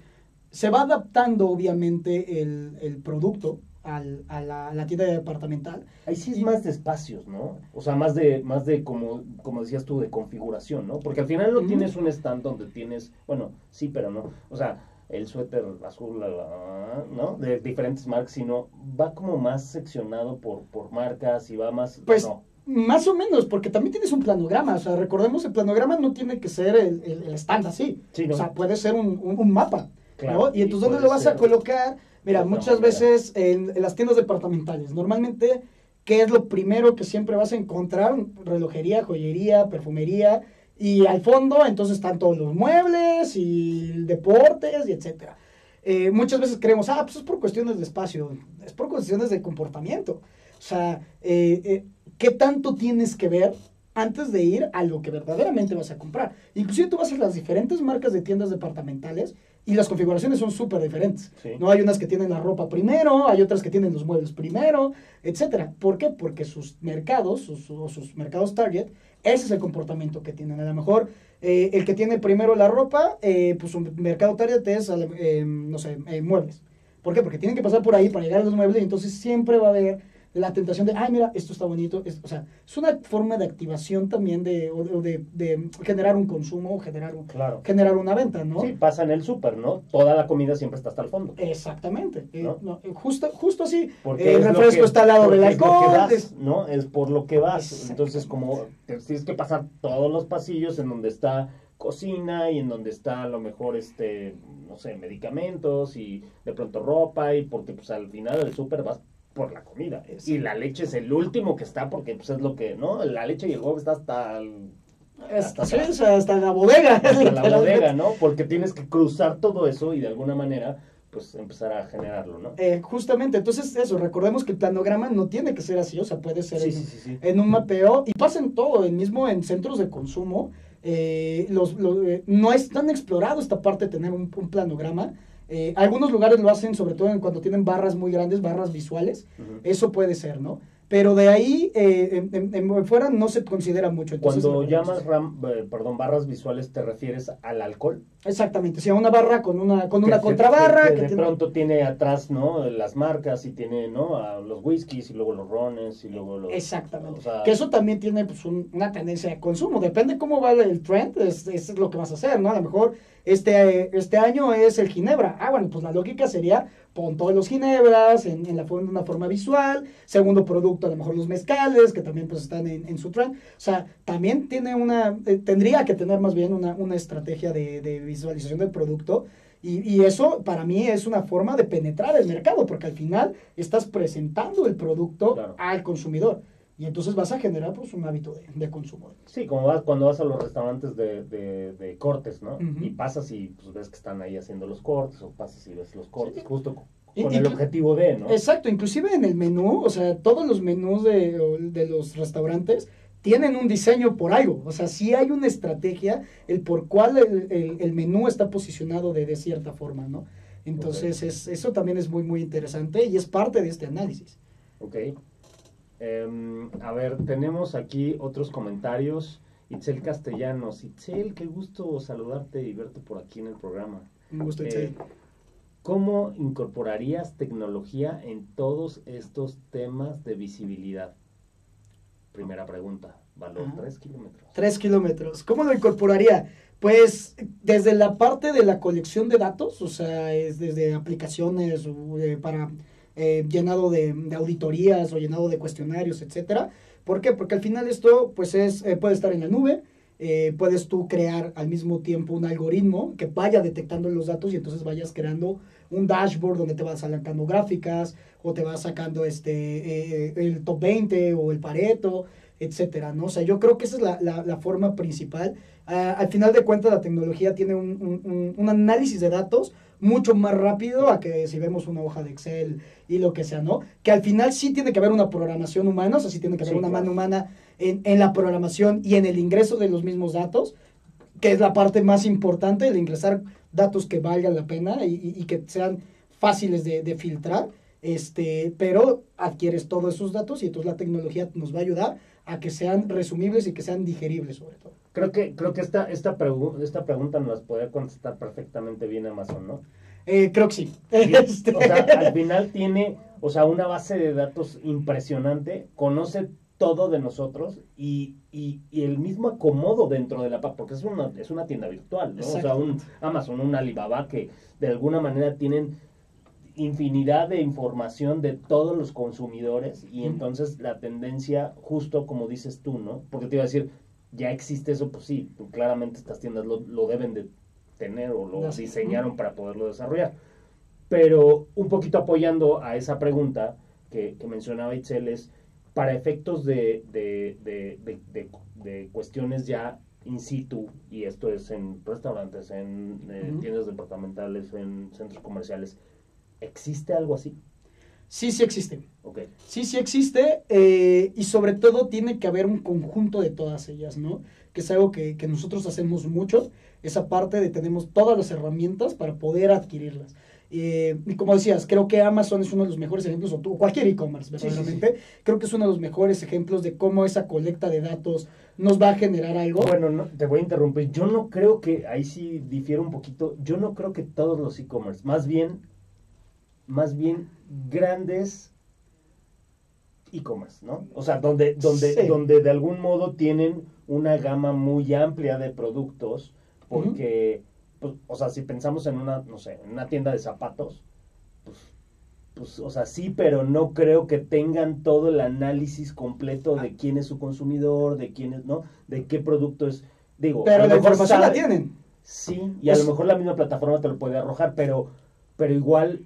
se va adaptando obviamente el, el producto al- a, la, a la tienda departamental. Ahí sí es más de espacios, ¿no? O sea, más de, más de como, como decías tú, de configuración, ¿no? Porque al final no tienes un stand donde tienes, bueno, sí, pero no. O sea, el suéter azul, la, la, ¿no? De diferentes marcas, sino va como más seccionado por, por marcas y va más... Pues no. Más o menos, porque también tienes un planograma. O sea, recordemos, el planograma no tiene que ser el, el, el stand así. Sí, ¿no? O sea, puede ser un, un- un mapa. Claro, ¿no? Y entonces, ¿dónde lo vas a colocar? Mira, muchas veces en, en las tiendas departamentales, normalmente, ¿qué es lo primero que siempre vas a encontrar? Relojería, joyería, perfumería. Y al fondo, entonces están todos los muebles y deportes y etcétera. Eh, muchas veces creemos, ah, pues es por cuestiones de espacio, es por cuestiones de comportamiento. O sea, eh, eh, ¿qué tanto tienes que ver antes de ir a lo que verdaderamente vas a comprar? Inclusive tú vas a las diferentes marcas de tiendas departamentales y las configuraciones son súper diferentes. Sí. No hay unas que tienen la ropa primero, hay otras que tienen los muebles primero, etcétera. ¿Por qué? Porque sus mercados, sus, o sus mercados target, ese es el comportamiento que tienen. A lo mejor eh, el que tiene primero la ropa, eh, pues su mercado target es, eh, no sé, muebles. ¿Por qué? Porque tienen que pasar por ahí para llegar a los muebles y entonces siempre va a haber la tentación de, ay, mira, esto está bonito. es- o sea, es una forma de activación también de, o de, de- generar un consumo, o generar, un- Claro. generar una venta, ¿no? Sí, pasa en el súper, ¿no? Toda la comida siempre está hasta el fondo. Exactamente. Eh, ¿No? eh, justo, justo así. Porque Eh, el refresco que- está al lado del porque es lo que alcohol. vas, es- ¿no? Es por lo que vas. Entonces, como tienes que pasar todos los pasillos en donde está cocina y en donde está a lo mejor, este, no sé, medicamentos y de pronto ropa y porque pues al final del súper vas por la comida. Exacto. Y la leche es el último que está porque pues es lo que, ¿no? La leche y el huevo está hasta, el- hasta, sí, hasta la bodega. hasta la bodega, ¿no? Porque tienes que cruzar todo eso y de alguna manera pues empezar a generarlo, ¿no? Eh, justamente, entonces eso, recordemos que el planograma no tiene que ser así, o sea, puede ser Sí, en, sí. un mapeo y pasa en todo, en mismo en centros de consumo. eh, los, los, eh, no es tan explorado esta parte de tener un, un planograma. Eh, algunos lugares lo hacen, sobre todo en cuando tienen barras muy grandes, barras visuales. Eso puede ser, ¿no? Pero de ahí eh, en, en- en fuera no se considera mucho. entonces, Cuando recordemos llamas ram, eh, perdón, barras visuales, ¿te refieres al alcohol? Exactamente, si a una barra con una, con una contrabarra. que, que de tiene- pronto tiene atrás, ¿no? Las marcas y tiene, ¿no? A los whiskies y luego los rones y luego los... Exactamente. o sea, que eso también tiene pues, un- una tendencia de consumo. Depende cómo va el trend, es, es lo que vas a hacer, ¿no? A lo mejor este, eh, este año es el Ginebra. Ah, bueno, pues la lógica sería todos los Ginebras en, en la, forma- una forma visual. Segundo producto, a lo mejor los mezcales, que también pues están en, en su. O sea, también tiene una, eh, tendría que tener más bien una, una estrategia de, de visualización del producto. Y, y eso para mí es una forma de penetrar el mercado, porque al final estás presentando el producto Claro. al consumidor. Y entonces vas a generar pues un hábito de, de consumo. Sí, como vas, cuando vas a los restaurantes de, de, de cortes, ¿no? Y pasas y pues, ves que están ahí haciendo los cortes o pasas y ves los cortes, Sí. justo con, el objetivo de, ¿no? Exacto, inclusive en el menú, o sea, todos los menús de, de los restaurantes tienen un diseño por algo. O sea, sí hay una estrategia, el por cuál el, el- el menú está posicionado de, de cierta forma, ¿no? Entonces, es, eso también es muy, muy interesante y es parte de este análisis. Ok. Em, a ver, tenemos aquí otros comentarios Itzel Castellanos. Itzel, qué gusto saludarte y verte por aquí en el programa. Un gusto, Itzel. Eh, ¿Cómo incorporarías tecnología en todos estos temas de visibilidad? Primera pregunta. Valor. 3 kilómetros. Tres kilómetros. ¿Cómo lo incorporaría? Pues desde la parte de la colección de datos, o sea, es desde aplicaciones eh, para eh, llenado de, de auditorías o llenado de cuestionarios, etcétera. ¿Por qué? Porque al final esto, pues es, eh, puede estar en la nube, eh, puedes tú crear al mismo tiempo un algoritmo que vaya detectando los datos y entonces vayas creando un dashboard donde te vas sacando gráficas o te vas sacando este eh, el top 20 o el pareto, etcétera, ¿no? O sea, yo creo que esa es la, la- la forma principal. Ah, al final de cuentas, la tecnología tiene un- un- un análisis de datos mucho más rápido a que si vemos una hoja de Excel y lo que sea, ¿no? Que al final sí tiene que haber una programación humana, o sea, sí tiene que haber Sí, una claro. mano humana en, en la programación y en el ingreso de los mismos datos, que es la parte más importante, el ingresar datos que valgan la pena y, y- y que sean fáciles de, de filtrar, este, pero adquieres todos esos datos y entonces la tecnología nos va a ayudar a que sean resumibles y que sean digeribles sobre todo. Creo que, creo que esta, esta, pregu- esta pregunta nos podría contestar perfectamente bien Amazon, ¿no? Eh, creo que sí. Este, O sea, al final tiene, o sea, una base de datos impresionante, conoce todo de nosotros y, y, y el mismo acomodo dentro de la porque es una, es una tienda virtual, ¿no? O sea, un. Amazon, un Alibaba que de alguna manera tienen infinidad de información de todos los consumidores y entonces la tendencia, justo como dices tú, ¿no? Porque te iba a decir, ya existe eso, pues sí, claramente estas tiendas lo, lo deben de tener o lo diseñaron para poderlo desarrollar. Pero un poquito apoyando a esa pregunta que, que mencionaba Itzel es, para efectos de, de, de, de- cuestiones ya in situ, y esto es en restaurantes, en eh, tiendas departamentales, en centros comerciales, ¿existe algo así? Sí, sí existe. Ok. Sí, sí existe eh, y sobre todo tiene que haber un conjunto de todas ellas, ¿no? Que es algo que, que nosotros hacemos mucho, esa parte de tenemos todas las herramientas para poder adquirirlas. Eh, y como decías, creo que Amazon es uno de los mejores ejemplos, o cualquier e-commerce, Sí, sí, sí. verdaderamente, creo que es uno de los mejores ejemplos de cómo esa colecta de datos nos va a generar algo. Bueno, no, te voy a interrumpir. Yo no creo que, ahí sí difiero un poquito, yo no creo que todos los e-commerce, más bien, más bien grandes e-commerce, ¿no? O sea, donde, donde, Sí. donde de algún modo tienen una gama muy amplia de productos, porque, pues, o sea, si pensamos en una, no sé, en una tienda de zapatos, pues, pues, o sea, sí, pero no creo que tengan todo el análisis completo de quién es su consumidor, de quién es, ¿no? De qué producto es. Digo, pero la información la sabe- tienen. Sí, y a lo mejor la misma plataforma te lo puede arrojar, pero, pero igual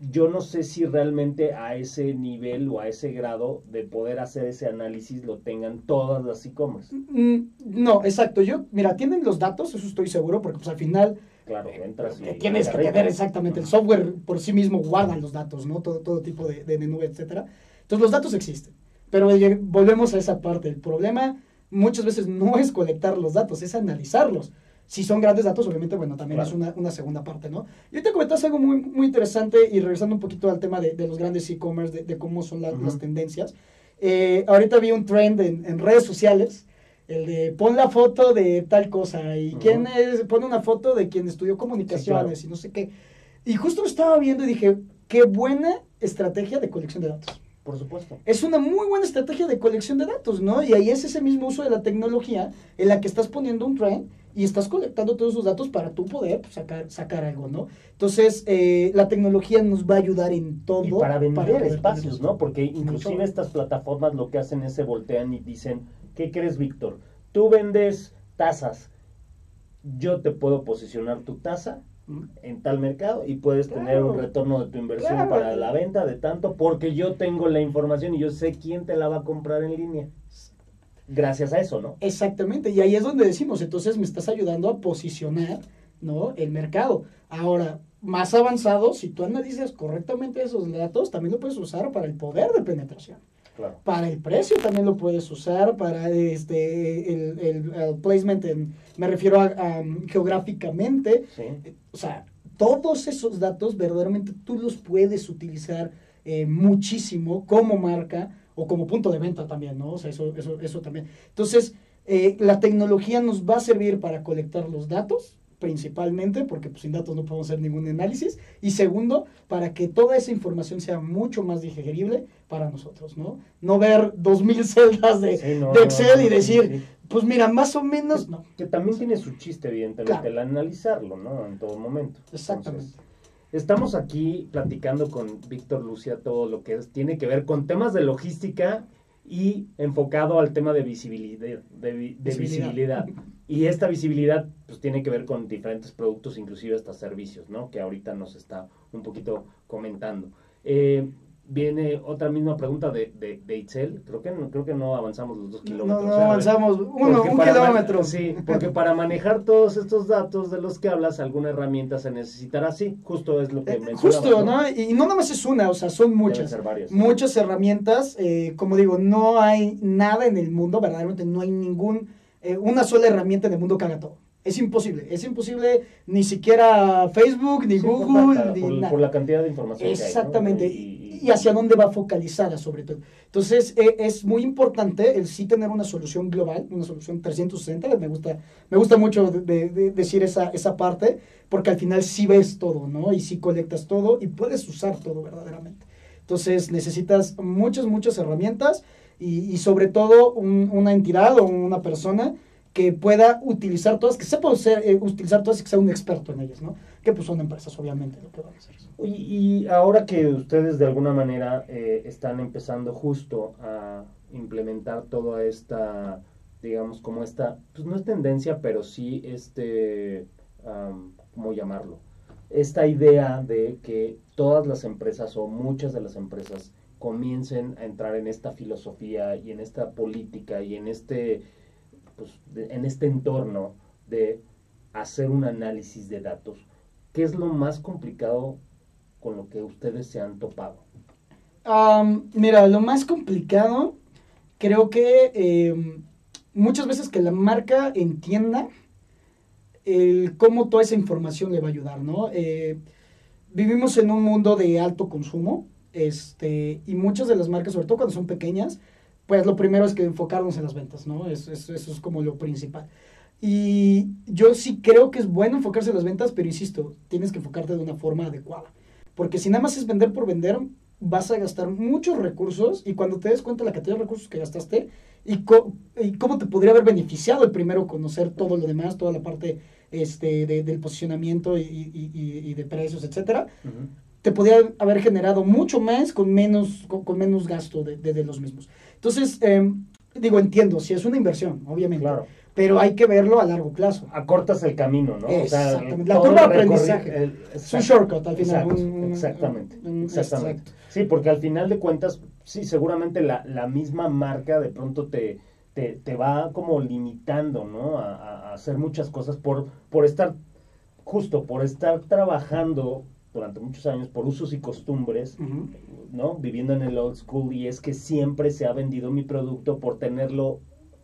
yo no sé si realmente a ese nivel o a ese grado de poder hacer ese análisis lo tengan todas las e-commerce. Mm, No, exacto. Yo, mira, tienen los datos, eso estoy seguro, porque pues al final Claro, entras y... que tienes que tener exactamente el software por sí mismo guarda los datos, ¿no? Todo, todo tipo de, de nube, etcétera. Entonces los datos existen. Pero volvemos a esa parte. El problema muchas veces no es colectar los datos, es analizarlos. Si son grandes datos, obviamente, bueno, también Claro. es una, una segunda parte, ¿no? Yo te comentas algo muy, muy interesante y regresando un poquito al tema de, de los grandes e-commerce, de, de cómo son la- Ujú. las tendencias. Eh, ahorita vi un trend en, en redes sociales, el de pon la foto de tal cosa y Ujú. quién es, pone una foto de quien estudió comunicaciones Sí, y no sé qué. Y justo lo estaba viendo y dije, qué buena estrategia de colección de datos. Por supuesto. Es una muy buena estrategia de colección de datos, ¿no? Y ahí es ese mismo uso de la tecnología en la que estás poniendo un trend y estás colectando todos esos datos para tú poder pues, sacar, sacar algo, ¿no? Entonces, eh, la tecnología nos va a ayudar en todo. Y para vender espacios, ¿no? Porque inclusive estas plataformas lo que hacen es se voltean y dicen, ¿qué crees, Víctor? Tú vendes tazas, yo te puedo posicionar tu taza en tal mercado y puedes tener un retorno de tu inversión Claro. para la venta de tanto porque yo tengo la información y yo sé quién te la va a comprar en línea. Gracias a eso, ¿no? Exactamente, y ahí es donde decimos, entonces me estás ayudando a posicionar, ¿no? El mercado. Ahora, más avanzado, si tú analizas correctamente esos datos, también lo puedes usar para el poder de penetración. Claro. Para el precio también lo puedes usar, para este el, el- el placement, en- me refiero a, a, geográficamente. Sí. O sea, todos esos datos verdaderamente tú los puedes utilizar eh, muchísimo como marca o como punto de venta también, ¿no? O sea, eso, eso, eso también. Entonces, Eh, la tecnología nos va a servir para colectar los datos, principalmente, porque pues, sin datos no podemos hacer ningún análisis. Y segundo, para que toda esa información sea mucho más digerible para nosotros, ¿no? No ver dos mil celdas de, Sí, no, de no, Excel no, y decir, pues mira, más o menos, no. Que también tiene su chiste, evidentemente, Claro. el analizarlo, ¿no? En todo momento. Exactamente. Entonces, estamos aquí platicando con Víctor Lucia todo lo que es- tiene que ver con temas de logística y enfocado al tema de visibilidad. De, vi- de Visibilidad. visibilidad. Y esta visibilidad pues tiene que ver con diferentes productos, inclusive hasta servicios, ¿no? Que ahorita nos está un poquito comentando. Eh, viene otra misma pregunta de, de, de Itzel. Creo que, no, creo que no avanzamos los dos kilómetros. no avanzamos uno, un kilómetro. Sí, porque para manejar todos estos datos de los que hablas, alguna herramienta se necesitará. Sí, justo es lo que Eh, mencionabas, Justo, ¿no? Y no nada más es una, o sea, son muchas. ser varias. Muchas herramientas. eh, como digo, no hay nada en el mundo, verdaderamente no hay ningún, eh, una sola herramienta en el mundo que haga todo. Es imposible, es imposible ni siquiera Facebook, ni Sí, por Google, la- ni por, nada. por la cantidad de información que hay, ¿no? Exactamente. Y- Y, hacia dónde va focalizada, sobre todo. Entonces, eh, es muy importante el sí tener una solución global, una solución 360. Me gusta, me gusta mucho de- de- de decir esa, esa parte, porque al final sí ves todo, ¿no? Y sí colectas todo y puedes usar todo verdaderamente. Entonces, necesitas muchas, muchas herramientas y, y sobre todo un- una entidad o una persona que pueda utilizar todas, que sepa usar, eh, utilizar todas y que sea un experto en ellas, ¿no? Que pues son empresas, obviamente, lo que van a hacer. Y, ahora que ustedes de alguna manera eh, están empezando justo a implementar toda esta, digamos, como esta, pues no es tendencia, pero sí este, am, ¿cómo llamarlo? Esta idea de que todas las empresas o muchas de las empresas comiencen a entrar en esta filosofía y en esta política y en este, pues, en este entorno de hacer un análisis de datos. ¿Qué es lo más complicado con lo que ustedes se han topado? Mira, lo más complicado, creo que eh, muchas veces que la marca entienda cómo toda esa información le va a ayudar, ¿no? Eh, vivimos en un mundo de alto consumo, este, y muchas de las marcas, sobre todo cuando son pequeñas, pues lo primero es que enfocarnos en las ventas, ¿no? Eso, eso, eso es como lo principal. Y yo sí creo que es bueno enfocarse en las ventas, pero insisto, tienes que enfocarte de una forma adecuada. Porque si nada más es vender por vender, vas a gastar muchos recursos y cuando te des cuenta de la cantidad de recursos que gastaste y, y cómo te podría haber beneficiado el primero conocer todo lo demás, toda la parte este, de- del posicionamiento y, y- y- de precios, etcétera, te podría haber generado mucho más con menos, con, con menos gasto de, de- de los mismos. Entonces, eh, digo, entiendo, si es una inversión, obviamente, Claro. pero hay que verlo a largo plazo. Acortas el camino, ¿no? Exactamente. La todo curva el de aprendizaje. el- Es un shortcut al final. exacto, un- exactamente. un- exactamente. exacto. Sí, porque al final de cuentas, sí, seguramente la, la misma marca de pronto te, te, te va como limitando, ¿no? A, a- a hacer muchas cosas por, por estar, justo por estar trabajando durante muchos años por usos y costumbres. ¿no? Viviendo en el old school y es que siempre se ha vendido mi producto por tenerlo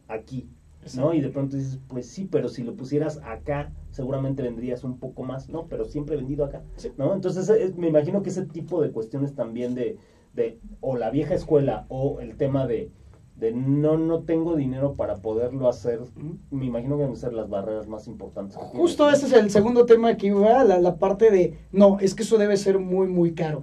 aquí, ¿no? Y de pronto dices, pues sí, pero si lo pusieras acá, seguramente vendrías un poco más, ¿no? Pero siempre he vendido acá, Sí. ¿no? Entonces eh, me imagino que ese tipo de cuestiones también de, de o la vieja escuela o el tema de, de no, no tengo dinero para poderlo hacer, me imagino que deben ser las barreras más importantes. que Justo ese es el segundo tema que iba, la, la parte de, no, es que eso debe ser muy, muy caro.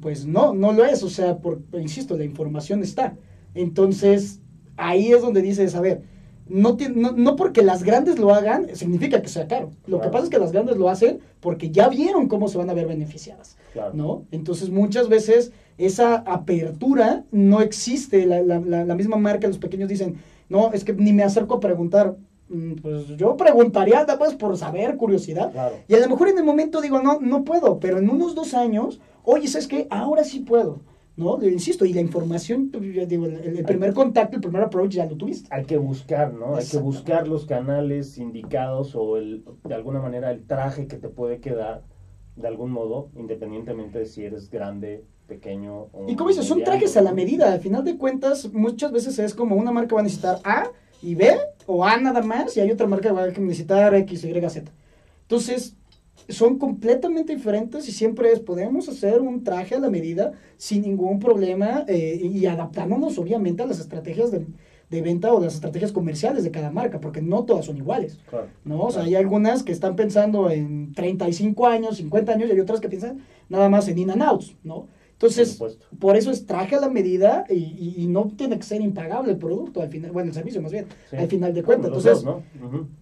Pues no, no lo es, o sea, por, insisto, la información está. Entonces, ahí es donde dices, a ver, no, no, no porque las grandes lo hagan, significa que sea caro. Lo que Claro. pasa es que las grandes lo hacen porque ya vieron cómo se van a ver beneficiadas. Claro. ¿no? Entonces muchas veces esa apertura no existe, la, la- misma marca, los pequeños dicen, no, es que ni me acerco a preguntar, Mm, pues yo preguntaría nada más por saber, curiosidad, Claro. y a lo mejor en el momento digo, no, no puedo, pero en unos dos años, oye, ¿sabes qué? Ahora sí puedo, ¿no? Le insisto, y la información, pues, digo, el, el primer contacto, el primer approach ya lo tuviste. hay que buscar, ¿no? Hay que buscar los canales indicados o el, de alguna manera el traje que te puede quedar de algún modo, independientemente de si eres grande, pequeño Y como dices, son trajes a la medida. Al final de cuentas, muchas veces es como una marca va a necesitar A y B, o A nada más, y hay otra marca que va a necesitar X, Y, Z. Entonces, son completamente diferentes y siempre es, podemos hacer un traje a la medida sin ningún problema eh, y, adaptándonos obviamente a las estrategias de venta o las estrategias comerciales de cada marca, porque no todas son iguales. Claro. ¿no? O sea, Claro. hay algunas que están pensando en 35 años, 50 años, y hay otras que piensan nada más en in and outs, ¿no? Entonces, Por eso es traje a la medida y, no tiene que ser impagable el producto al final, bueno, el servicio más bien, Sí. al final de cuentas. Entonces, dos, ¿no?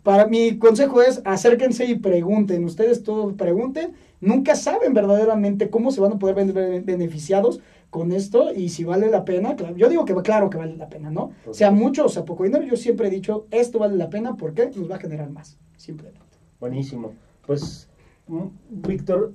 Para mi consejo es acérquense y pregunten. Ustedes todos pregunten. Nunca saben verdaderamente cómo se van a poder ver ben- beneficiados con esto y si vale la pena. Claro, yo digo que claro que vale la pena, ¿no? Por Sea mucho o sea poco dinero. Yo siempre he dicho esto vale la pena porque nos va a generar más. Simplemente. Buenísimo. Pues, mm, Víctor,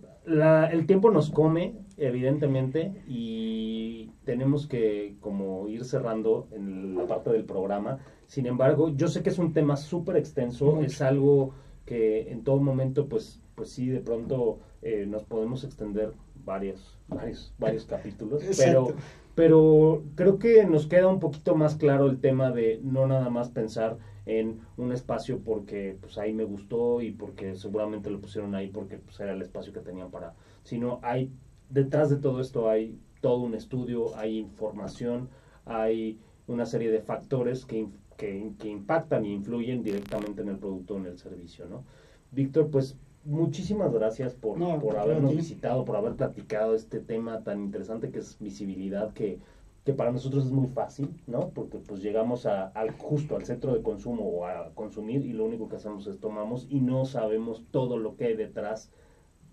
el tiempo nos come, evidentemente, y tenemos que como ir cerrando en la parte del programa. Sin embargo, yo sé que es un tema súper extenso, Mucho. es algo que en todo momento, pues, pues sí, de pronto eh, nos podemos extender varios, varios, varios capítulos, pero pero creo que nos queda un poquito más claro el tema de no nada más pensar en un espacio porque pues ahí me gustó y porque seguramente lo pusieron ahí porque pues era el espacio que tenían para, sino hay detrás de todo esto hay todo un estudio, hay información, hay una serie de factores que, que, que impactan y influyen directamente en el producto o en el servicio, ¿no? Víctor, pues muchísimas gracias por, No, por habernos visitado, por haber platicado este tema tan interesante que es visibilidad, que, que para nosotros es muy fácil, ¿no? Porque pues llegamos a, al justo al centro de consumo o a consumir y lo único que hacemos es tomamos y no sabemos todo lo que hay detrás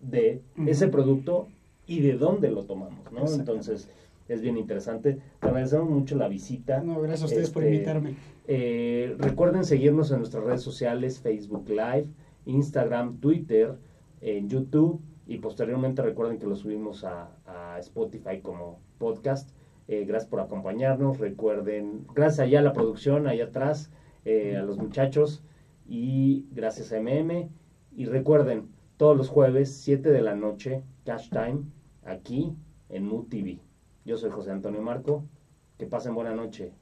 de ese producto y de dónde lo tomamos, ¿no? Entonces es bien interesante. Te agradecemos mucho la visita. No, gracias a ustedes por Este, invitarme. eh, recuerden seguirnos en nuestras redes sociales, Facebook Live, Instagram, Twitter, en YouTube y posteriormente recuerden que lo subimos a, a Spotify como podcast. Eh, gracias por acompañarnos. Recuerden, gracias allá a la producción, allá atrás, eh, a los muchachos y gracias a MM. Y recuerden, todos los jueves, 7 de la noche, Cash Time, aquí en Mood TV. Yo soy José Antonio Marco. Que pasen buena noche.